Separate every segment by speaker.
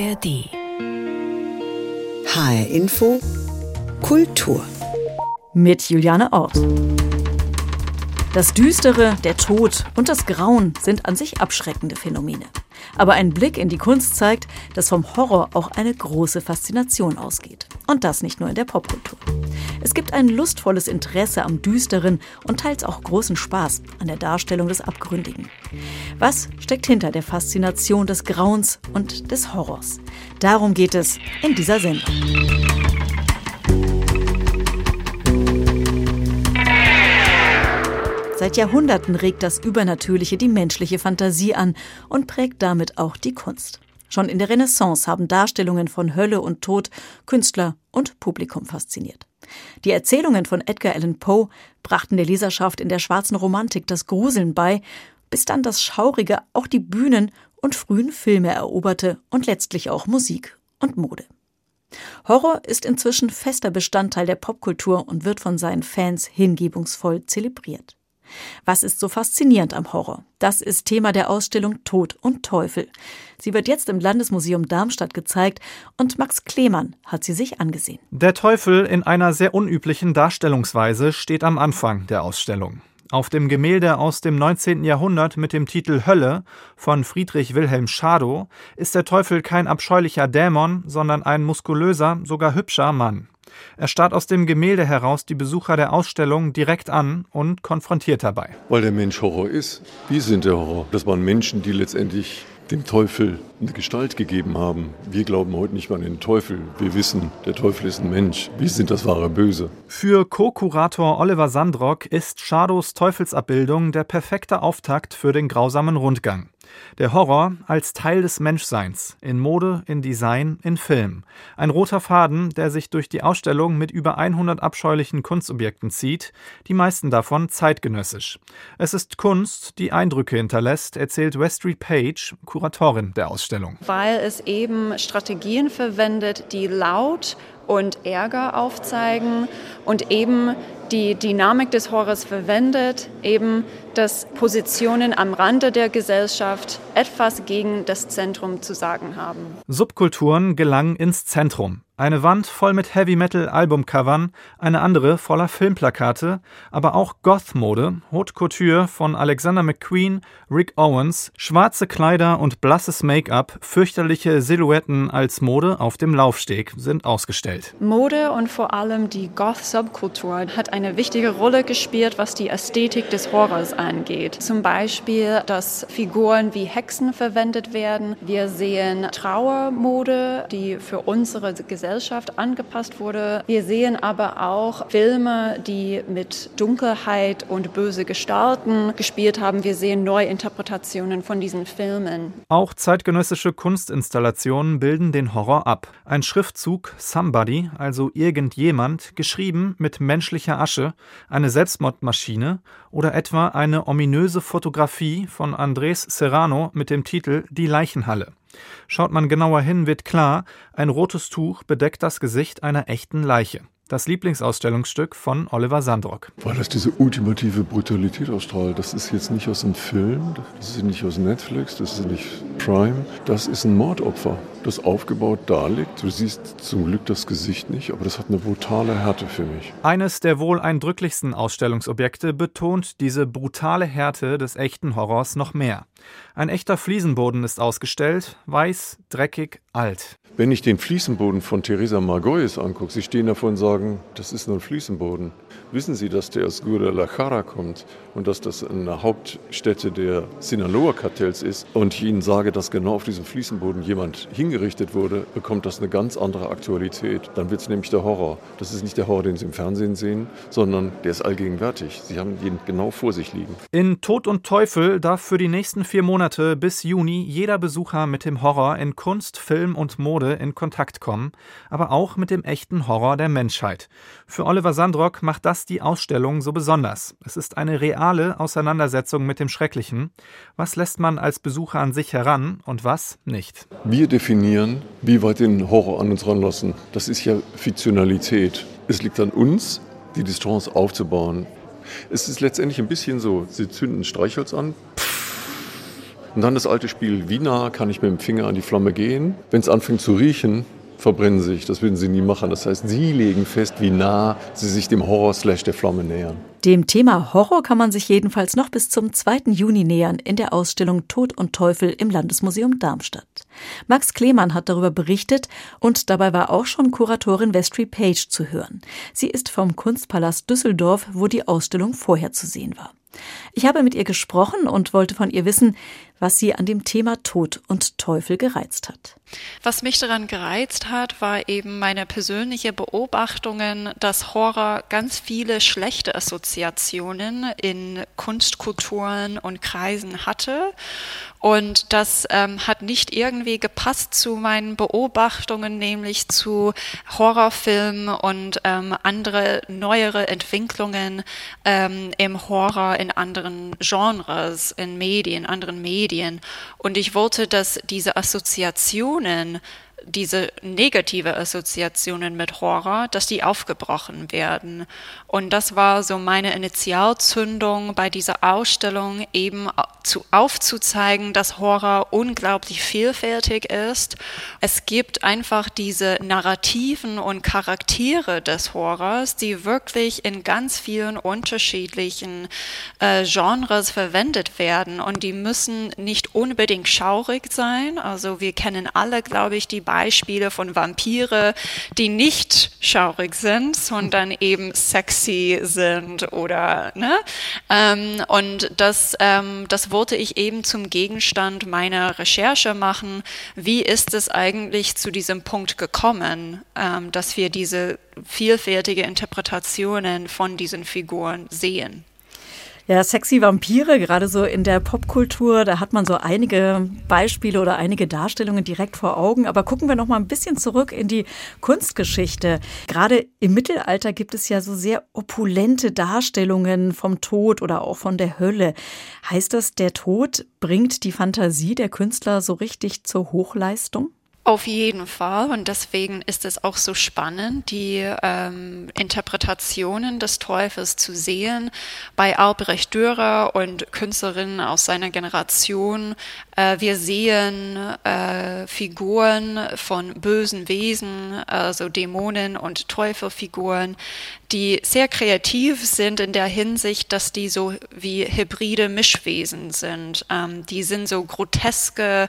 Speaker 1: ARD.
Speaker 2: HR Info Kultur.
Speaker 3: Mit Juliane Ort. Das Düstere, der Tod und das Grauen sind an sich abschreckende Phänomene. Aber ein Blick in die Kunst zeigt, dass vom Horror auch eine große Faszination ausgeht. Und das nicht nur in der Popkultur. Es gibt ein lustvolles Interesse am Düsteren und teils auch großen Spaß an der Darstellung des Abgründigen. Was steckt hinter der Faszination des Grauens und des Horrors? Darum geht es in dieser Sendung. Seit Jahrhunderten regt das Übernatürliche die menschliche Fantasie an und prägt damit auch die Kunst. Schon in der Renaissance haben Darstellungen von Hölle und Tod Künstler und Publikum fasziniert. Die Erzählungen von Edgar Allan Poe brachten der Leserschaft in der schwarzen Romantik das Gruseln bei, bis dann das Schaurige auch die Bühnen und frühen Filme eroberte und letztlich auch Musik und Mode. Horror ist inzwischen fester Bestandteil der Popkultur und wird von seinen Fans hingebungsvoll zelebriert. Was ist so faszinierend am Horror? Das ist Thema der Ausstellung Tod und Teufel. Sie wird jetzt im Landesmuseum Darmstadt gezeigt und Max Klemann hat sie sich angesehen.
Speaker 4: Der Teufel in einer sehr unüblichen Darstellungsweise steht am Anfang der Ausstellung. Auf dem Gemälde aus dem 19. Jahrhundert mit dem Titel Hölle von Friedrich Wilhelm Schadow ist der Teufel kein abscheulicher Dämon, sondern ein muskulöser, sogar hübscher Mann. Er starrt aus dem Gemälde heraus die Besucher der Ausstellung direkt an und konfrontiert dabei.
Speaker 5: Weil der Mensch Horror ist. Wir sind der Horror. Das waren Menschen, die letztendlich dem Teufel eine Gestalt gegeben haben. Wir glauben heute nicht mehr an den Teufel. Wir wissen, der Teufel ist ein Mensch. Wir sind das wahre Böse.
Speaker 4: Für Co-Kurator Oliver Sandrock ist Shadows Teufelsabbildung der perfekte Auftakt für den grausamen Rundgang. Der Horror als Teil des Menschseins, in Mode, in Design, in Film. Ein roter Faden, der sich durch die Ausstellung mit über 100 abscheulichen Kunstobjekten zieht, die meisten davon zeitgenössisch. Es ist Kunst, die Eindrücke hinterlässt, erzählt Westry Page, Kuratorin der Ausstellung.
Speaker 6: Weil es eben Strategien verwendet, die laut und Ärger aufzeigen und eben die Dynamik des Horrors verwendet, eben dass Positionen am Rande der Gesellschaft etwas gegen das Zentrum zu sagen haben.
Speaker 4: Subkulturen gelangen ins Zentrum. Eine Wand voll mit Heavy Metal Albumcovern, eine andere voller Filmplakate, aber auch Goth-Mode, Haute Couture von Alexander McQueen, Rick Owens, schwarze Kleider und blasses Make-up, fürchterliche Silhouetten als Mode auf dem Laufsteg sind ausgestellt.
Speaker 6: Mode und vor allem die Goth-Subkultur hat eine wichtige Rolle gespielt, was die Ästhetik des Horrors angeht. Zum Beispiel, dass Figuren wie Hexen verwendet werden. Wir sehen Trauermode, die für unsere Gesellschaft angepasst wurde. Wir sehen aber auch Filme, die mit Dunkelheit und böse Gestalten gespielt haben. Wir sehen Neuinterpretationen von diesen Filmen.
Speaker 4: Auch zeitgenössische Kunstinstallationen bilden den Horror ab. Ein Schriftzug Somebody, also irgendjemand, geschrieben mit menschlicher Asche, eine Selbstmordmaschine oder etwa eine ominöse Fotografie von Andres Serrano mit dem Titel Die Leichenhalle. Schaut man genauer hin, wird klar, ein rotes Tuch bedeckt das Gesicht einer echten Leiche. Das Lieblingsausstellungsstück von Oliver Sandrock.
Speaker 5: Weil das diese ultimative Brutalität ausstrahlt. Das ist jetzt nicht aus einem Film, das ist nicht aus Netflix, das ist nicht Prime. Das ist ein Mordopfer, das aufgebaut da liegt. Du siehst zum Glück das Gesicht nicht, aber das hat eine brutale Härte für mich.
Speaker 4: Eines der wohl eindrücklichsten Ausstellungsobjekte betont diese brutale Härte des echten Horrors noch mehr. Ein echter Fliesenboden ist ausgestellt, weiß, dreckig, alt.
Speaker 5: Wenn ich den Fliesenboden von Theresa Margoyes angucke, Sie stehen davor und sagen, das ist nur ein Fliesenboden. Wissen Sie, dass der aus Guadalajara kommt und dass das eine Hauptstätte der Sinaloa-Kartells ist und ich Ihnen sage, dass genau auf diesem Fliesenboden jemand hingerichtet wurde, bekommt das eine ganz andere Aktualität. Dann wird es nämlich der Horror. Das ist nicht der Horror, den Sie im Fernsehen sehen, sondern der ist allgegenwärtig. Sie haben ihn genau vor sich liegen.
Speaker 4: In Tod und Teufel darf für die nächsten vier Monate bis Juni jeder Besucher mit dem Horror in Kunst, Film und Mode in Kontakt kommen, aber auch mit dem echten Horror der Menschheit. Für Oliver Sandrock macht das die Ausstellung so besonders. Es ist eine reale Auseinandersetzung mit dem Schrecklichen. Was lässt man als Besucher an sich heran und was nicht?
Speaker 5: Wir definieren, wie weit den Horror an uns ranlassen. Das ist ja Fiktionalität. Es liegt an uns, die Distanz aufzubauen. Es ist letztendlich ein bisschen so, Sie zünden Streichholz an, Und dann das alte Spiel, wie nah kann ich mit dem Finger an die Flamme gehen? Wenn es anfängt zu riechen, verbrennen sich. Das würden sie nie machen. Das heißt, sie legen fest, wie nah sie sich dem Horror-Slash der Flamme nähern.
Speaker 3: Dem Thema Horror kann man sich jedenfalls noch bis zum 2. Juni nähern in der Ausstellung Tod und Teufel im Landesmuseum Darmstadt. Max Klemann hat darüber berichtet und dabei war auch schon Kuratorin Vestry Page zu hören. Sie ist vom Kunstpalast Düsseldorf, wo die Ausstellung vorher zu sehen war. Ich habe mit ihr gesprochen und wollte von ihr wissen, was sie an dem Thema Tod und Teufel gereizt hat.
Speaker 6: Was mich daran gereizt hat, war eben meine persönliche Beobachtungen, dass Horror ganz viele schlechte Assoziationen in Kunstkulturen und Kreisen hatte. Und das ähm, hat nicht irgendwie gepasst zu meinen Beobachtungen, nämlich zu Horrorfilmen und ähm, andere neuere Entwicklungen ähm, im Horror in anderen Genres, in Medien, anderen Medien. Und ich wollte, dass diese Assoziationen diese negative Assoziationen mit Horror, dass die aufgebrochen werden. Und das war so meine Initialzündung bei dieser Ausstellung, eben zu, aufzuzeigen, dass Horror unglaublich vielfältig ist. Es gibt einfach diese Narrativen und Charaktere des Horrors, die wirklich in ganz vielen unterschiedlichen äh, Genres verwendet werden. Und die müssen nicht unbedingt schaurig sein. Also wir kennen alle, glaube ich, die Beispiele von Vampire, die nicht schaurig sind, sondern eben sexy sind oder ne? Ähm, und das, ähm, das wollte ich eben zum Gegenstand meiner Recherche machen. Wie ist es eigentlich zu diesem Punkt gekommen, ähm, dass wir diese vielfältige Interpretationen von diesen Figuren sehen?
Speaker 3: Ja, sexy Vampire, gerade so in der Popkultur, da hat man so einige Beispiele oder einige Darstellungen direkt vor Augen. Aber gucken wir noch mal ein bisschen zurück in die Kunstgeschichte. Gerade im Mittelalter gibt es ja so sehr opulente Darstellungen vom Tod oder auch von der Hölle. Heißt das, der Tod bringt die Fantasie der Künstler so richtig zur Hochleistung?
Speaker 6: Auf jeden Fall und deswegen ist es auch so spannend, die ähm, Interpretationen des Teufels zu sehen. Bei Albrecht Dürer und Künstlerinnen aus seiner Generation, äh, wir sehen äh, Figuren von bösen Wesen, also Dämonen und Teufelfiguren, die sehr kreativ sind in der Hinsicht, dass die so wie hybride Mischwesen sind. Ähm, die sind so groteske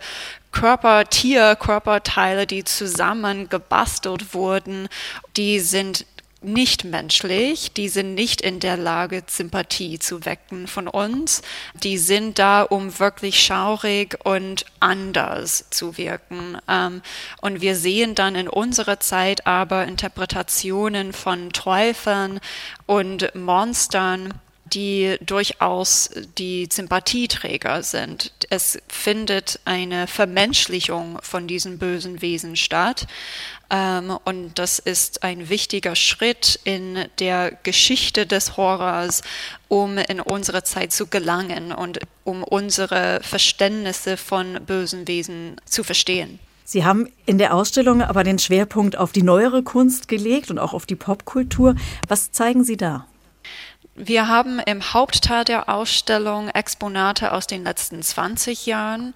Speaker 6: Körper, Tier, Körperteile, die zusammen gebastelt wurden, die sind nicht menschlich, die sind nicht in der Lage, Sympathie zu wecken von uns. Die sind da, um wirklich schaurig und anders zu wirken. Ähm, und wir sehen dann in unserer Zeit aber Interpretationen von Teufeln und Monstern, die durchaus die Sympathieträger sind. Es findet eine Vermenschlichung von diesen bösen Wesen statt. Ähm, und das ist ein wichtiger Schritt in der Geschichte des Horrors, um in unsere Zeit zu gelangen und um unsere Verständnisse von bösen Wesen zu verstehen.
Speaker 3: Sie haben in der Ausstellung aber den Schwerpunkt auf die neuere Kunst gelegt und auch auf die Popkultur. Was zeigen Sie da?
Speaker 6: Wir haben im Hauptteil der Ausstellung Exponate aus den letzten 20 Jahren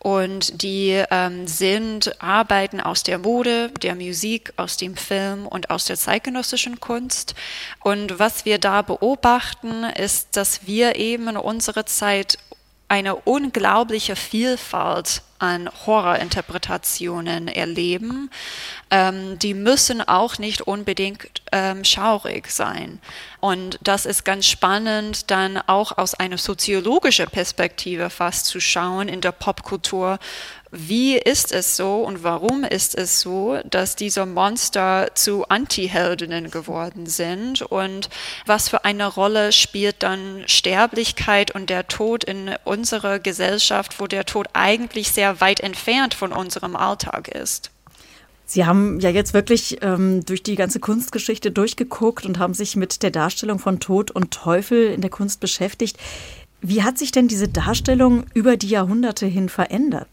Speaker 6: und die ähm, sind Arbeiten aus der Mode, der Musik, aus dem Film und aus der zeitgenössischen Kunst. Und was wir da beobachten, ist, dass wir eben in unserer Zeit eine unglaubliche Vielfalt an Horrorinterpretationen erleben. Ähm, die müssen auch nicht unbedingt ähm, schaurig sein. Und das ist ganz spannend, dann auch aus einer soziologischen Perspektive fast zu schauen in der Popkultur, wie ist es so und warum ist es so, dass diese Monster zu Antiheldinnen geworden sind und was für eine Rolle spielt dann Sterblichkeit und der Tod in unserer Gesellschaft, wo der Tod eigentlich sehr weit entfernt von unserem Alltag ist.
Speaker 3: Sie haben ja jetzt wirklich ähm, durch die ganze Kunstgeschichte durchgeguckt und haben sich mit der Darstellung von Tod und Teufel in der Kunst beschäftigt. Wie hat sich denn diese Darstellung über die Jahrhunderte hin verändert?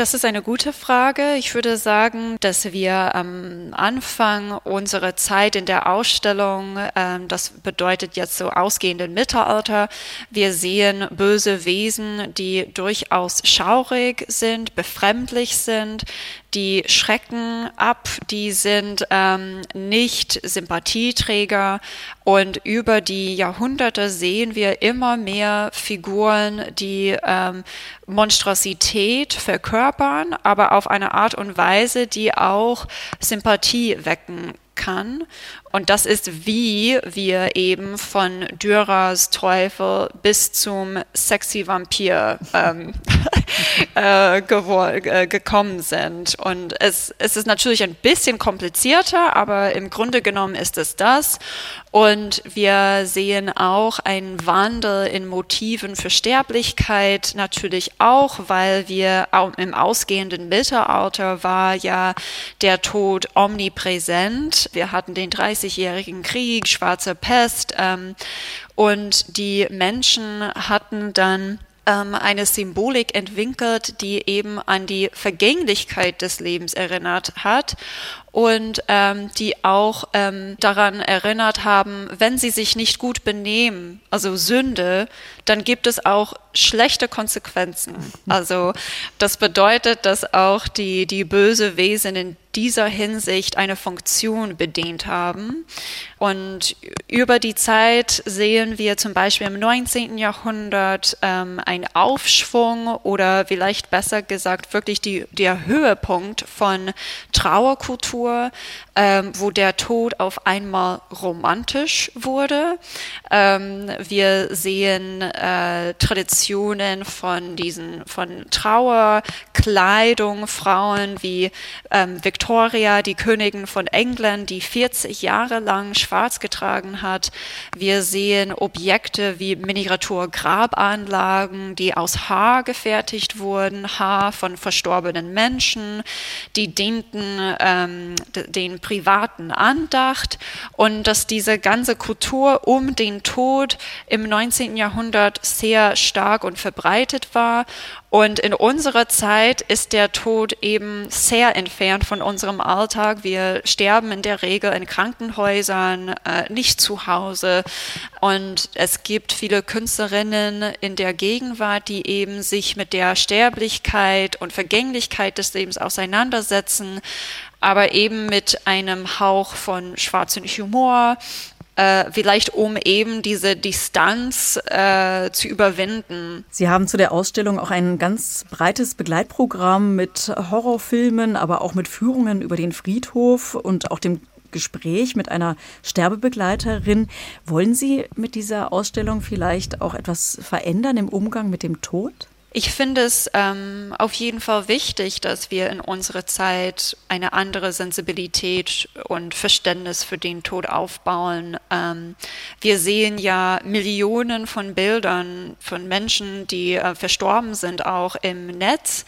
Speaker 6: Das ist eine gute Frage. Ich würde sagen, dass wir am Anfang unserer Zeit in der Ausstellung, ähm, das bedeutet jetzt so ausgehenden Mittelalter, wir sehen böse Wesen, die durchaus schaurig sind, befremdlich sind, die schrecken ab, die sind ähm, nicht Sympathieträger. Und über die Jahrhunderte sehen wir immer mehr Figuren, die ähm, Monstrosität verkörpern, aber auf eine Art und Weise, die auch Sympathie wecken kann. Und das ist, wie wir eben von Dürers Teufel bis zum sexy Vampir ähm, äh, äh, gekommen sind. Und es, es ist natürlich ein bisschen komplizierter, aber im Grunde genommen ist es das. Und wir sehen auch einen Wandel in Motiven für Sterblichkeit natürlich auch, weil wir im ausgehenden Mittelalter war ja der Tod omnipräsent. Wir hatten den 30-jährigen Krieg, schwarze Pest ähm, und die Menschen hatten dann ähm, eine Symbolik entwickelt, die eben an die Vergänglichkeit des Lebens erinnert hat und ähm, die auch ähm, daran erinnert haben, wenn sie sich nicht gut benehmen, also Sünde, dann gibt es auch schlechte Konsequenzen. Also das bedeutet, dass auch die, die böse Wesen in dieser Hinsicht eine Funktion bedient haben. Und über die Zeit sehen wir zum Beispiel im 19. Jahrhundert ähm, einen Aufschwung oder vielleicht besser gesagt wirklich die, der Höhepunkt von Trauerkultur, šo ähm, wo der Tod auf einmal romantisch wurde. Ähm, wir sehen äh, Traditionen von diesen von Trauerkleidung, Frauen wie ähm, Victoria, die Königin von England, die 40 Jahre lang schwarz getragen hat. Wir sehen Objekte wie Miniatur-Grabanlagen, die aus Haar gefertigt wurden, Haar von verstorbenen Menschen, die dienten ähm, den privaten Andacht und dass diese ganze Kultur um den Tod im 19. Jahrhundert sehr stark und verbreitet war. Und in unserer Zeit ist der Tod eben sehr entfernt von unserem Alltag. Wir sterben in der Regel in Krankenhäusern, äh, nicht zu Hause. Und es gibt viele Künstlerinnen in der Gegenwart, die eben sich mit der Sterblichkeit und Vergänglichkeit des Lebens auseinandersetzen aber eben mit einem Hauch von schwarzem Humor, äh, vielleicht um eben diese Distanz äh, zu überwinden.
Speaker 3: Sie haben zu der Ausstellung auch ein ganz breites Begleitprogramm mit Horrorfilmen, aber auch mit Führungen über den Friedhof und auch dem Gespräch mit einer Sterbebegleiterin. Wollen Sie mit dieser Ausstellung vielleicht auch etwas verändern im Umgang mit dem Tod?
Speaker 6: Ich finde es ähm, auf jeden Fall wichtig, dass wir in unserer Zeit eine andere Sensibilität und Verständnis für den Tod aufbauen. Ähm, wir sehen ja Millionen von Bildern von Menschen, die äh, verstorben sind, auch im Netz.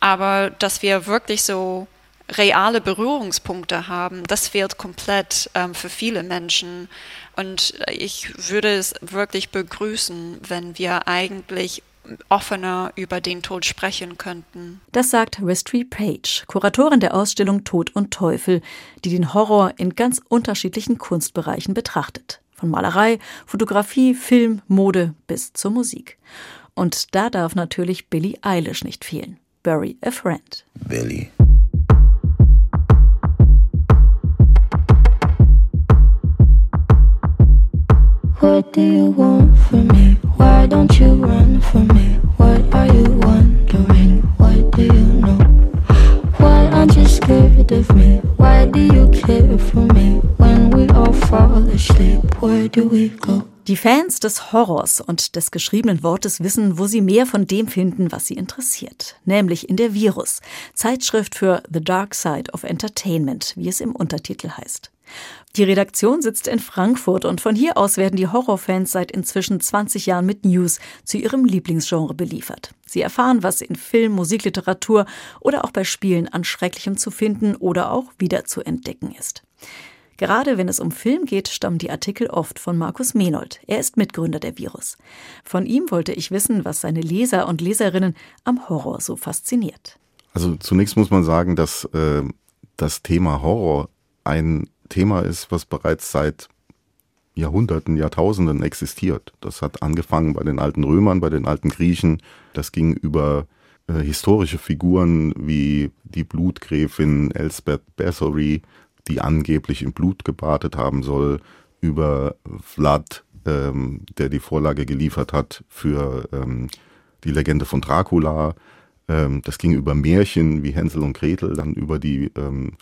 Speaker 6: Aber dass wir wirklich so reale Berührungspunkte haben, das fehlt komplett ähm, für viele Menschen. Und ich würde es wirklich begrüßen, wenn wir eigentlich offener über den Tod sprechen könnten.
Speaker 3: Das sagt Westry Page, Kuratorin der Ausstellung Tod und Teufel, die den Horror in ganz unterschiedlichen Kunstbereichen betrachtet. Von Malerei, Fotografie, Film, Mode bis zur Musik. Und da darf natürlich Billie Eilish nicht fehlen. Bury a Friend. Billy. What do you want from me? Why don't you run from me? What are you wondering? What do you know? Why aren't you scared of me? Why do you care for me? When we all fall asleep, where do we go? Die Fans des Horrors und des geschriebenen Wortes wissen, wo sie mehr von dem finden, was sie interessiert, nämlich in der Virus, Zeitschrift für The Dark Side of Entertainment, wie es im Untertitel heißt. Die Redaktion sitzt in Frankfurt und von hier aus werden die Horrorfans seit inzwischen 20 Jahren mit News zu ihrem Lieblingsgenre beliefert. Sie erfahren, was in Film, Musikliteratur oder auch bei Spielen an Schrecklichem zu finden oder auch wieder zu entdecken ist. Gerade wenn es um Film geht, stammen die Artikel oft von Markus Menold. Er ist Mitgründer der Virus. Von ihm wollte ich wissen, was seine Leser und Leserinnen am Horror so fasziniert.
Speaker 1: Also zunächst muss man sagen, dass äh, das Thema Horror ein Thema ist, was bereits seit Jahrhunderten, Jahrtausenden existiert. Das hat angefangen bei den alten Römern, bei den alten Griechen. Das ging über äh, historische Figuren wie die Blutgräfin Elsbeth Bathory, die angeblich im Blut gebadet haben soll, über Vlad, ähm, der die Vorlage geliefert hat für ähm, die Legende von Dracula. Ähm, das ging über Märchen wie Hänsel und Gretel, dann über die ähm,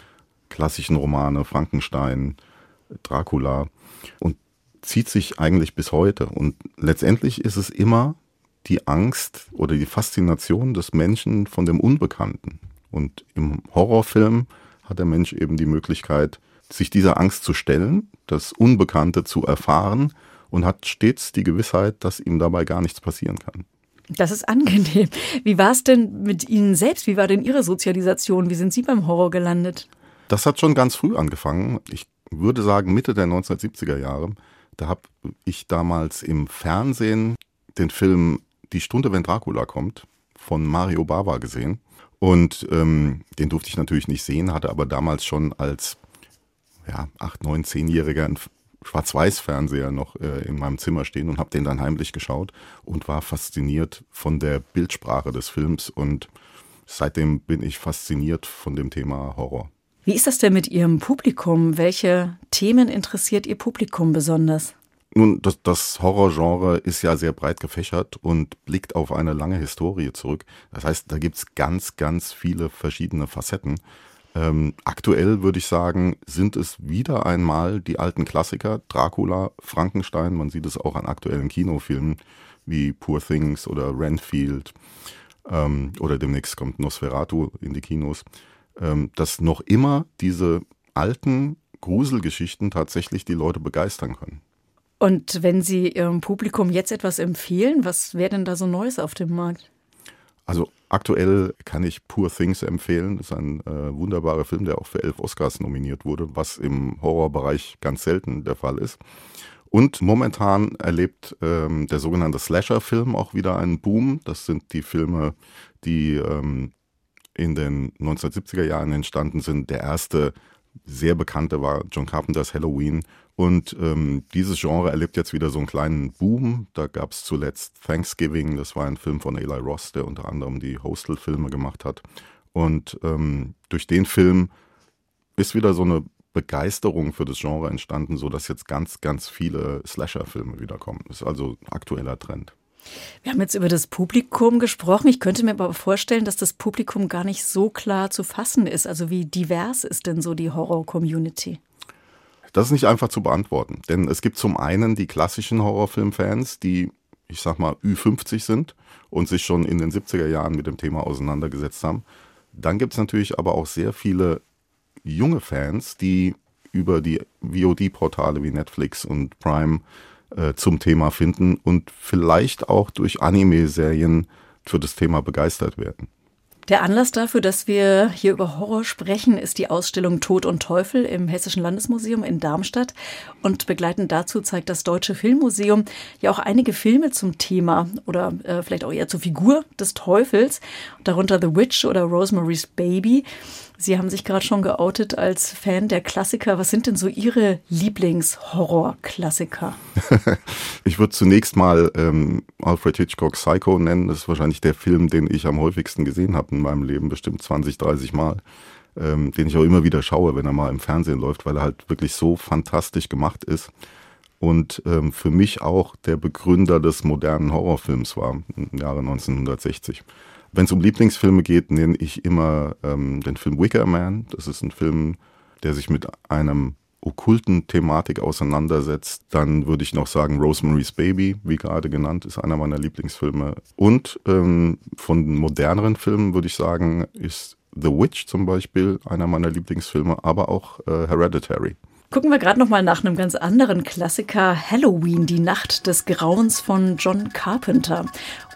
Speaker 1: klassischen Romane Frankenstein, Dracula und zieht sich eigentlich bis heute. Und letztendlich ist es immer die Angst oder die Faszination des Menschen von dem Unbekannten. Und im Horrorfilm hat der Mensch eben die Möglichkeit, sich dieser Angst zu stellen, das Unbekannte zu erfahren und hat stets die Gewissheit, dass ihm dabei gar nichts passieren kann.
Speaker 3: Das ist angenehm. Wie war es denn mit Ihnen selbst? Wie war denn Ihre Sozialisation? Wie sind Sie beim Horror gelandet?
Speaker 1: Das hat schon ganz früh angefangen. Ich würde sagen Mitte der 1970er Jahre. Da habe ich damals im Fernsehen den Film Die Stunde, wenn Dracula kommt von Mario Bava gesehen. Und ähm, den durfte ich natürlich nicht sehen, hatte aber damals schon als ja, 8, 9, 10-Jähriger einen Schwarz-Weiß-Fernseher noch äh, in meinem Zimmer stehen und habe den dann heimlich geschaut und war fasziniert von der Bildsprache des Films und seitdem bin ich fasziniert von dem Thema Horror.
Speaker 3: Wie ist das denn mit Ihrem Publikum? Welche Themen interessiert Ihr Publikum besonders?
Speaker 1: Nun, das, das Horrorgenre ist ja sehr breit gefächert und blickt auf eine lange Historie zurück. Das heißt, da gibt es ganz, ganz viele verschiedene Facetten. Ähm, aktuell würde ich sagen, sind es wieder einmal die alten Klassiker, Dracula, Frankenstein, man sieht es auch an aktuellen Kinofilmen wie Poor Things oder Renfield ähm, oder demnächst kommt Nosferatu in die Kinos ähm, dass noch immer diese alten Gruselgeschichten tatsächlich die Leute begeistern können.
Speaker 3: Und wenn Sie Ihrem Publikum jetzt etwas empfehlen, was wäre denn da so Neues auf dem Markt?
Speaker 1: Also aktuell kann ich Poor Things empfehlen. Das ist ein äh, wunderbarer Film, der auch für elf Oscars nominiert wurde, was im Horrorbereich ganz selten der Fall ist. Und momentan erlebt ähm, der sogenannte Slasher-Film auch wieder einen Boom. Das sind die Filme, die ähm, in den 1970er Jahren entstanden sind. Der erste sehr bekannte war John Carpenters Halloween. Und ähm, dieses Genre erlebt jetzt wieder so einen kleinen Boom. Da gab es zuletzt Thanksgiving, das war ein Film von Eli Ross, der unter anderem die Hostel-Filme gemacht hat. Und ähm, durch den Film ist wieder so eine Begeisterung für das Genre entstanden, sodass jetzt ganz, ganz viele Slasher-Filme wiederkommen. Das ist also ein aktueller Trend.
Speaker 3: Wir haben jetzt über das Publikum gesprochen. Ich könnte mir aber vorstellen, dass das Publikum gar nicht so klar zu fassen ist. Also wie divers ist denn so die Horror-Community?
Speaker 1: Das ist nicht einfach zu beantworten, denn es gibt zum einen die klassischen Horrorfilmfans, die, ich sag mal, Ü50 sind und sich schon in den 70er Jahren mit dem Thema auseinandergesetzt haben. Dann gibt es natürlich aber auch sehr viele junge Fans, die über die VOD-Portale wie Netflix und Prime äh, zum Thema finden und vielleicht auch durch Anime-Serien für das Thema begeistert werden.
Speaker 3: Der Anlass dafür, dass wir hier über Horror sprechen, ist die Ausstellung Tod und Teufel im Hessischen Landesmuseum in Darmstadt. Und begleitend dazu zeigt das Deutsche Filmmuseum ja auch einige Filme zum Thema oder äh, vielleicht auch eher zur Figur des Teufels, darunter The Witch oder Rosemary's Baby. Sie haben sich gerade schon geoutet als Fan der Klassiker. Was sind denn so Ihre Lieblings-Horror-Klassiker?
Speaker 1: ich würde zunächst mal ähm, Alfred Hitchcock Psycho nennen. Das ist wahrscheinlich der Film, den ich am häufigsten gesehen habe in meinem Leben, bestimmt 20, 30 Mal. Ähm, den ich auch immer wieder schaue, wenn er mal im Fernsehen läuft, weil er halt wirklich so fantastisch gemacht ist und ähm, für mich auch der Begründer des modernen Horrorfilms war im Jahre 1960. Wenn es um Lieblingsfilme geht, nenne ich immer ähm, den Film Wicker Man. Das ist ein Film, der sich mit einem okkulten Thematik auseinandersetzt. Dann würde ich noch sagen, Rosemary's Baby, wie gerade genannt, ist einer meiner Lieblingsfilme. Und ähm, von moderneren Filmen würde ich sagen, ist The Witch zum Beispiel einer meiner Lieblingsfilme, aber auch äh, Hereditary.
Speaker 3: Gucken wir gerade noch mal nach einem ganz anderen Klassiker, Halloween, die Nacht des Grauens von John Carpenter.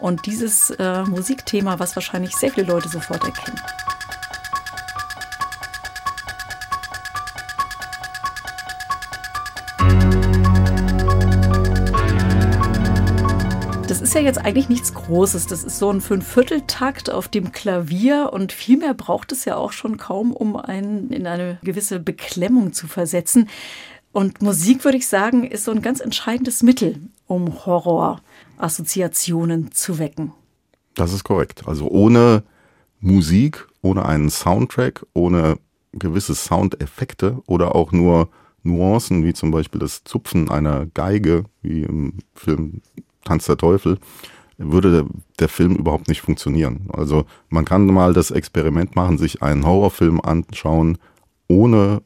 Speaker 3: Und dieses äh, Musikthema, was wahrscheinlich sehr viele Leute sofort erkennen. Ist ja jetzt eigentlich nichts Großes. Das ist so ein Fünfvierteltakt auf dem Klavier und viel mehr braucht es ja auch schon kaum, um einen in eine gewisse Beklemmung zu versetzen. Und Musik, würde ich sagen, ist so ein ganz entscheidendes Mittel, um Horrorassoziationen zu wecken.
Speaker 1: Das ist korrekt. Also ohne Musik, ohne einen Soundtrack, ohne gewisse Soundeffekte oder auch nur Nuancen, wie zum Beispiel das Zupfen einer Geige, wie im Film Tanz der Teufel, würde der, der, Film überhaupt nicht funktionieren. Also man kann mal das Experiment machen, sich einen Horrorfilm anschauen ohne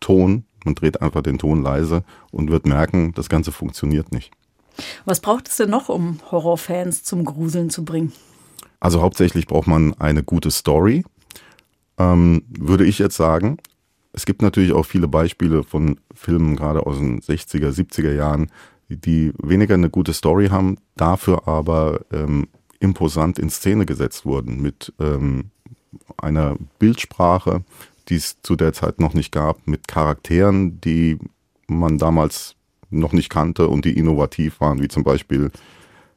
Speaker 1: Ton. Man dreht einfach den Ton leise und wird merken, das Ganze funktioniert nicht.
Speaker 3: Was braucht es denn noch, um Horrorfans zum Gruseln zu bringen?
Speaker 1: Also hauptsächlich braucht man eine gute Story, ähm, würde ich jetzt sagen. Es gibt natürlich auch viele Beispiele von Filmen, gerade aus den 60er, 70er Jahren, die weniger eine gute Story haben, dafür aber ähm, imposant in Szene gesetzt wurden mit ähm, einer Bildsprache, die es zu der Zeit noch nicht gab, mit Charakteren, die man damals noch nicht kannte und die innovativ waren, wie zum Beispiel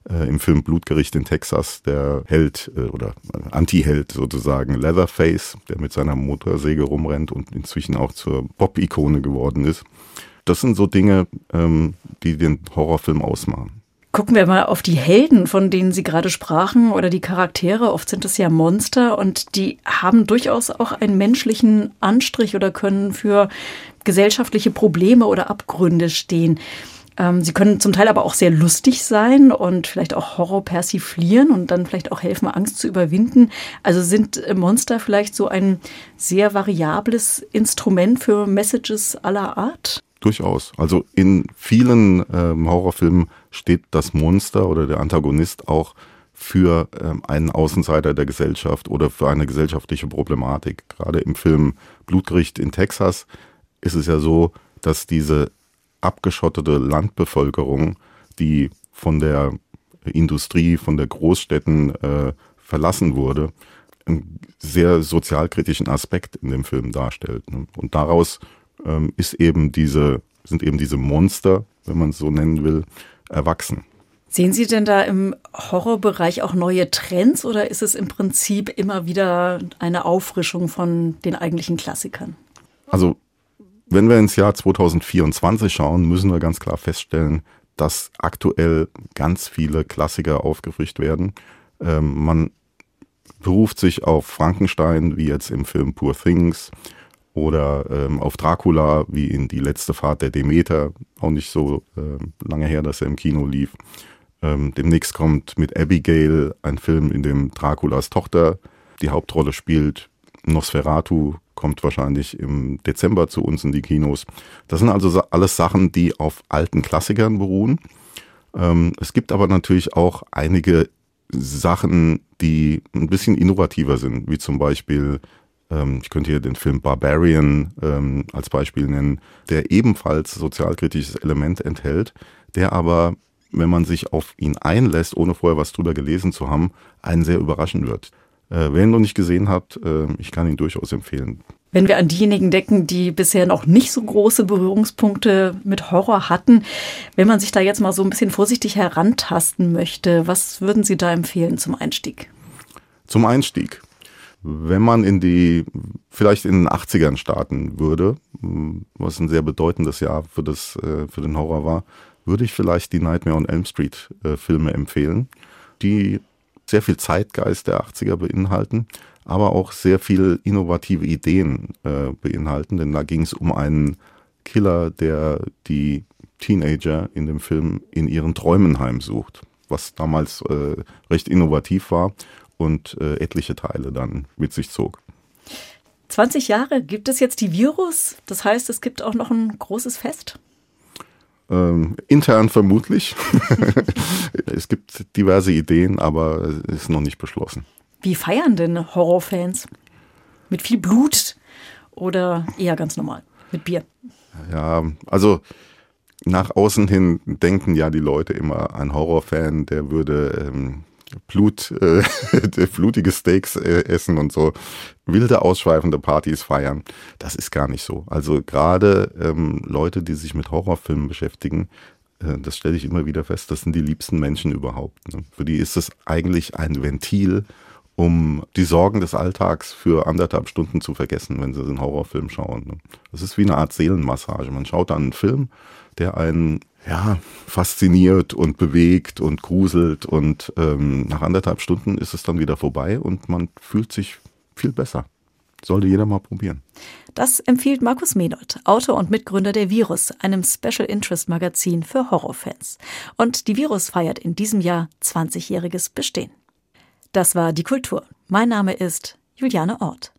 Speaker 1: äh, im Film Blutgericht in Texas der Held äh, oder Anti-Held sozusagen Leatherface, der mit seiner Motorsäge rumrennt und inzwischen auch zur Pop-Ikone geworden ist. Das sind so Dinge, ähm, die den Horrorfilm ausmachen.
Speaker 3: Gucken wir mal auf die Helden, von denen Sie gerade sprachen, oder die Charaktere. Oft sind es ja Monster und die haben durchaus auch einen menschlichen Anstrich oder können für gesellschaftliche Probleme oder Abgründe stehen. Ähm, sie können zum Teil aber auch sehr lustig sein und vielleicht auch Horror persiflieren und dann vielleicht auch helfen, Angst zu überwinden. Also sind Monster vielleicht so ein sehr variables Instrument für Messages aller Art?
Speaker 1: Durchaus. Also in vielen ähm, Horrorfilmen steht das Monster oder der Antagonist auch für ähm, einen Außenseiter der Gesellschaft oder für eine gesellschaftliche Problematik. Gerade im Film Blutgericht in Texas ist es ja so, dass diese abgeschottete Landbevölkerung, die von der Industrie, von der Großstädten äh, verlassen wurde, einen sehr sozialkritischen Aspekt in dem Film darstellt. Ne? Und daraus ähm, ist eben diese, sind eben diese Monster, wenn man es so nennen will, erwachsen.
Speaker 3: Sehen Sie denn da im Horrorbereich auch neue Trends oder ist es im Prinzip immer wieder eine Auffrischung von den eigentlichen Klassikern?
Speaker 1: Also wenn wir ins Jahr 2024 schauen, müssen wir ganz klar feststellen, dass aktuell ganz viele Klassiker aufgefrischt werden. Ähm, man beruft sich auf Frankenstein, wie jetzt im Film Poor Things, oder ähm, auf Dracula, wie in Die letzte Fahrt der Demeter, auch nicht so äh, lange her, dass er im Kino lief. Ähm, demnächst kommt mit Abigail ein Film, in dem Draculas Tochter die Hauptrolle spielt. Nosferatu kommt wahrscheinlich im Dezember zu uns in die Kinos. Das sind also alles Sachen, die auf alten Klassikern beruhen. Ähm, es gibt aber natürlich auch einige Sachen, die ein bisschen innovativer sind, wie zum Beispiel, ich könnte hier den Film Barbarian ähm, als Beispiel nennen, der ebenfalls sozialkritisches Element enthält, der aber, wenn man sich auf ihn einlässt, ohne vorher was drüber gelesen zu haben, einen sehr überraschen wird. Äh, wer ihn noch nicht gesehen hat, äh, ich kann ihn durchaus empfehlen.
Speaker 3: Wenn wir an diejenigen denken, die bisher noch nicht so große Berührungspunkte mit Horror hatten, wenn man sich da jetzt mal so ein bisschen vorsichtig herantasten möchte, was würden Sie da empfehlen zum Einstieg?
Speaker 1: Zum Einstieg. Wenn man in die, vielleicht in den 80ern starten würde, was ein sehr bedeutendes Jahr für, das, äh, für den Horror war, würde ich vielleicht die Nightmare on Elm Street Filme empfehlen, die sehr viel Zeitgeist der 80er beinhalten, aber auch sehr viel innovative Ideen äh, beinhalten, denn da ging es um einen Killer, der die Teenager in dem Film in ihren Träumen heimsucht, was damals äh, recht innovativ war und äh, etliche Teile dann mit sich zog.
Speaker 3: 20 Jahre gibt es jetzt die Virus, das heißt, es gibt auch noch ein großes Fest?
Speaker 1: Ähm, intern vermutlich. es gibt diverse Ideen, aber es ist noch nicht beschlossen.
Speaker 3: Wie feiern denn Horrorfans? Mit viel Blut oder eher ganz normal? Mit Bier?
Speaker 1: Ja, also nach außen hin denken ja die Leute immer, ein Horrorfan, der würde ähm, Blut, äh, blutige Steaks äh, essen und so wilde, ausschweifende Partys feiern. Das ist gar nicht so. Also gerade ähm, Leute, die sich mit Horrorfilmen beschäftigen, äh, das stelle ich immer wieder fest, das sind die liebsten Menschen überhaupt. Ne? Für die ist es eigentlich ein Ventil, um die Sorgen des Alltags für anderthalb Stunden zu vergessen, wenn sie einen Horrorfilm schauen. Ne? Das ist wie eine Art Seelenmassage. Man schaut dann einen Film, der einen ja, fasziniert und bewegt und gruselt und ähm, nach anderthalb Stunden ist es dann wieder vorbei und man fühlt sich viel besser. Sollte jeder mal probieren.
Speaker 3: Das empfiehlt Markus Menold, Autor und Mitgründer der Virus, einem Special Interest Magazin für Horrorfans. Und die Virus feiert in diesem Jahr 20-jähriges Bestehen. Das war die Kultur. Mein Name ist Juliane Ort.